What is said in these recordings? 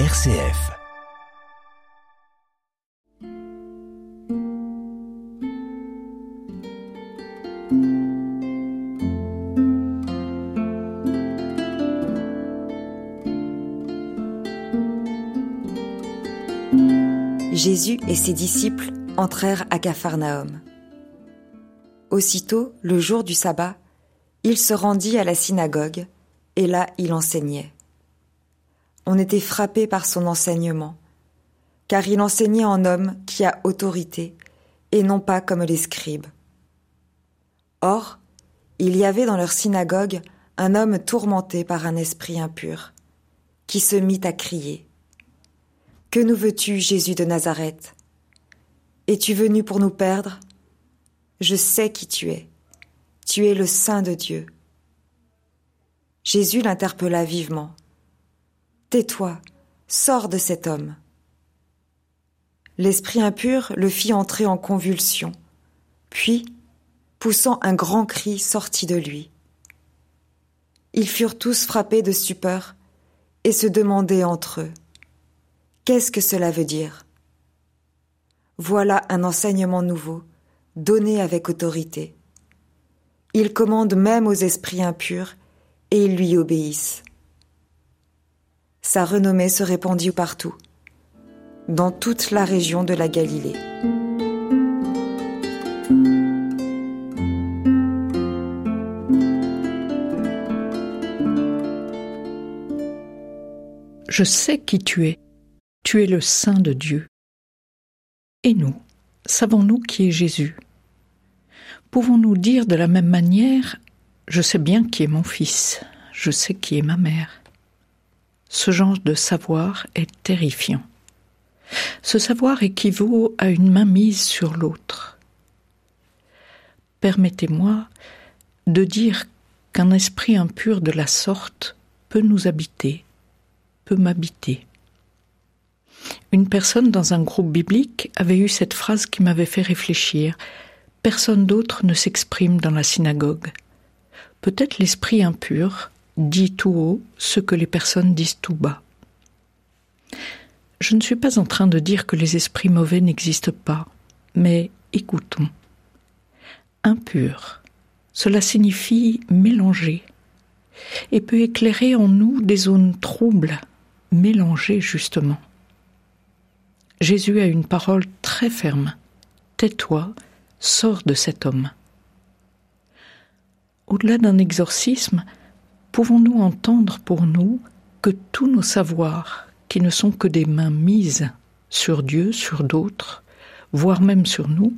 RCF. Jésus et ses disciples entrèrent à Capharnaüm. Aussitôt, le jour du sabbat, il se rendit à la synagogue, et là il enseignait. On était frappé par son enseignement, car il enseignait en homme qui a autorité, et non pas comme les scribes. Or, il y avait dans leur synagogue un homme tourmenté par un esprit impur, qui se mit à crier. Que nous veux-tu, Jésus de Nazareth? Es-tu venu pour nous perdre? Je sais qui tu es. Tu es le Saint de Dieu. Jésus l'interpella vivement. Tais-toi, sors de cet homme. L'esprit impur le fit entrer en convulsion, puis, poussant un grand cri, sortit de lui. Ils furent tous frappés de stupeur et se demandaient entre eux Qu'est-ce que cela veut dire? Voilà un enseignement nouveau, donné avec autorité. Il commande même aux esprits impurs, et ils lui obéissent. Sa renommée se répandit partout, dans toute la région de la Galilée. Je sais qui tu es, tu es le Saint de Dieu. Et nous, savons-nous qui est Jésus? Pouvons-nous dire de la même manière Je sais bien qui est mon fils, je sais qui est ma mère. Ce genre de savoir est terrifiant. Ce savoir équivaut à une main mise sur l'autre. Permettez-moi de dire qu'un esprit impur de la sorte peut nous habiter, peut m'habiter. Une personne dans un groupe biblique avait eu cette phrase qui m'avait fait réfléchir. Personne d'autre ne s'exprime dans la synagogue. Peut-être l'esprit impur dit tout haut ce que les personnes disent tout bas. Je ne suis pas en train de dire que les esprits mauvais n'existent pas, mais écoutons. Impur, cela signifie mélanger, et peut éclairer en nous des zones troubles, mélangées justement. Jésus a une parole très ferme. Tais-toi, sors de cet homme. Au-delà d'un exorcisme, pouvons-nous entendre pour nous que tous nos savoirs, qui ne sont que des mains mises sur Dieu, sur d'autres, voire même sur nous,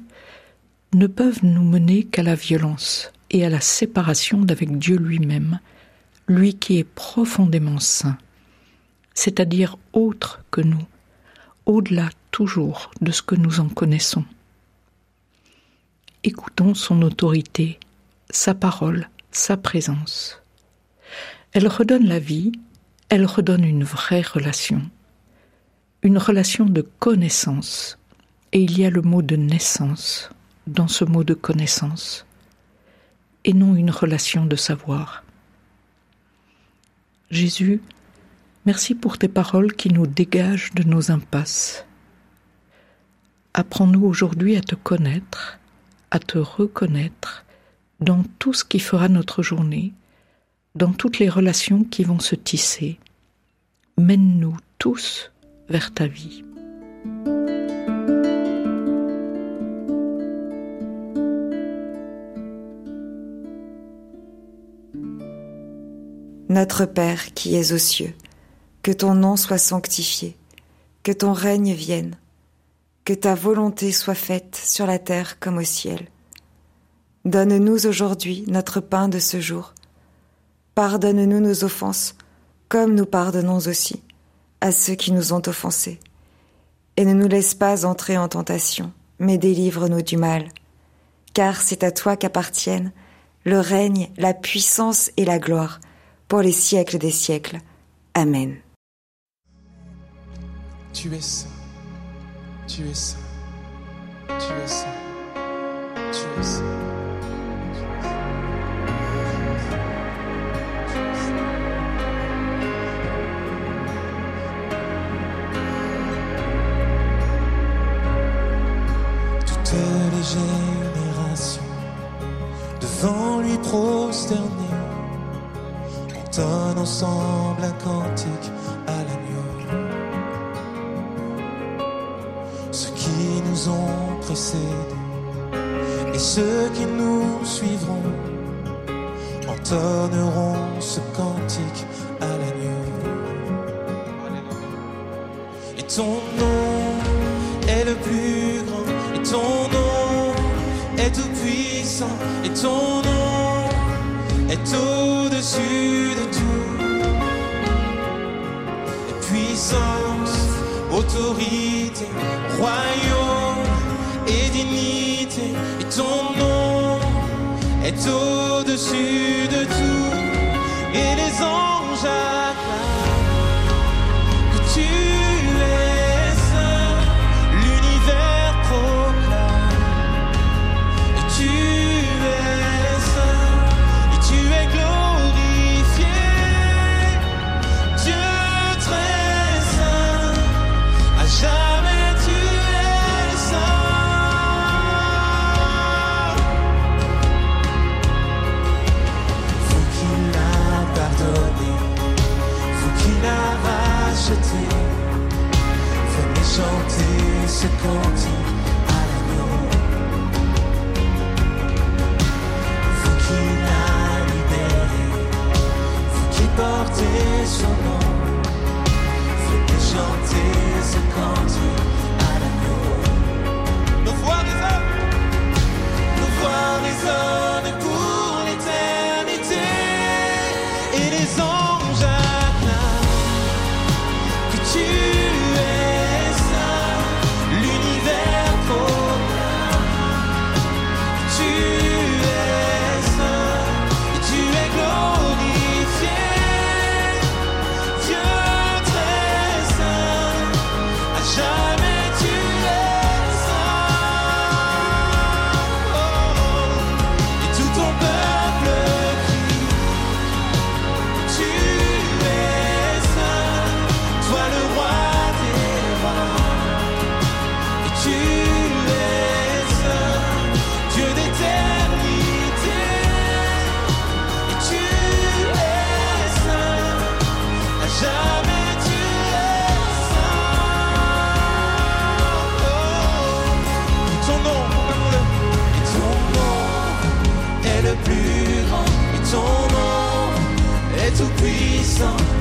ne peuvent nous mener qu'à la violence et à la séparation d'avec Dieu lui-même, lui qui est profondément saint, c'est-à-dire autre que nous, au-delà toujours de ce que nous en connaissons? Écoutons son autorité, sa parole, sa présence. Elle redonne la vie, elle redonne une vraie relation, une relation de connaissance, et il y a le mot de naissance dans ce mot de connaissance, et non une relation de savoir. Jésus, Merci pour tes paroles qui nous dégagent de nos impasses. Apprends-nous aujourd'hui à te connaître, à te reconnaître dans tout ce qui fera notre journée, dans toutes les relations qui vont se tisser. Mène-nous tous vers ta vie. Notre Père qui es aux cieux, que ton nom soit sanctifié, que ton règne vienne, que ta volonté soit faite sur la terre comme au ciel. Donne-nous aujourd'hui notre pain de ce jour. Pardonne-nous nos offenses, comme nous pardonnons aussi à ceux qui nous ont offensés. Et ne nous laisse pas entrer en tentation, mais délivre-nous du mal. Car c'est à toi qu'appartiennent le règne, la puissance et la gloire pour les siècles des siècles. Amen. Tu es saint. Tu es saint. Tu es saint. Tu es. ressemble un cantique à l'agneau. Ceux qui nous ont précédés et ceux qui nous suivront entonneront ce cantique à l'agneau. Et ton nom est le plus grand, et ton nom est tout puissant, et ton nom est au-dessus de tout. puissance, autorité, royaume et dignité. Et ton nom est au-dessus de tout et les anges.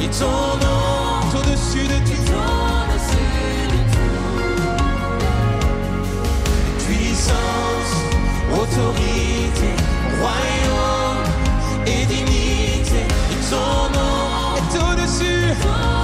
et ton nom est au-dessus de tout. Puissance, autorité, royaume et dignité, et ton nom est au-dessus.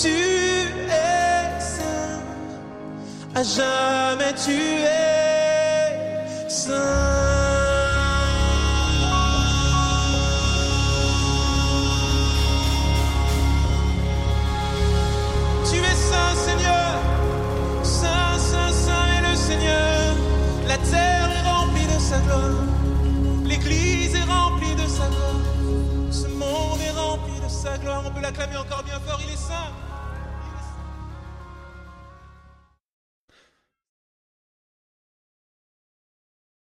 Tu es saint, à jamais tu es saint.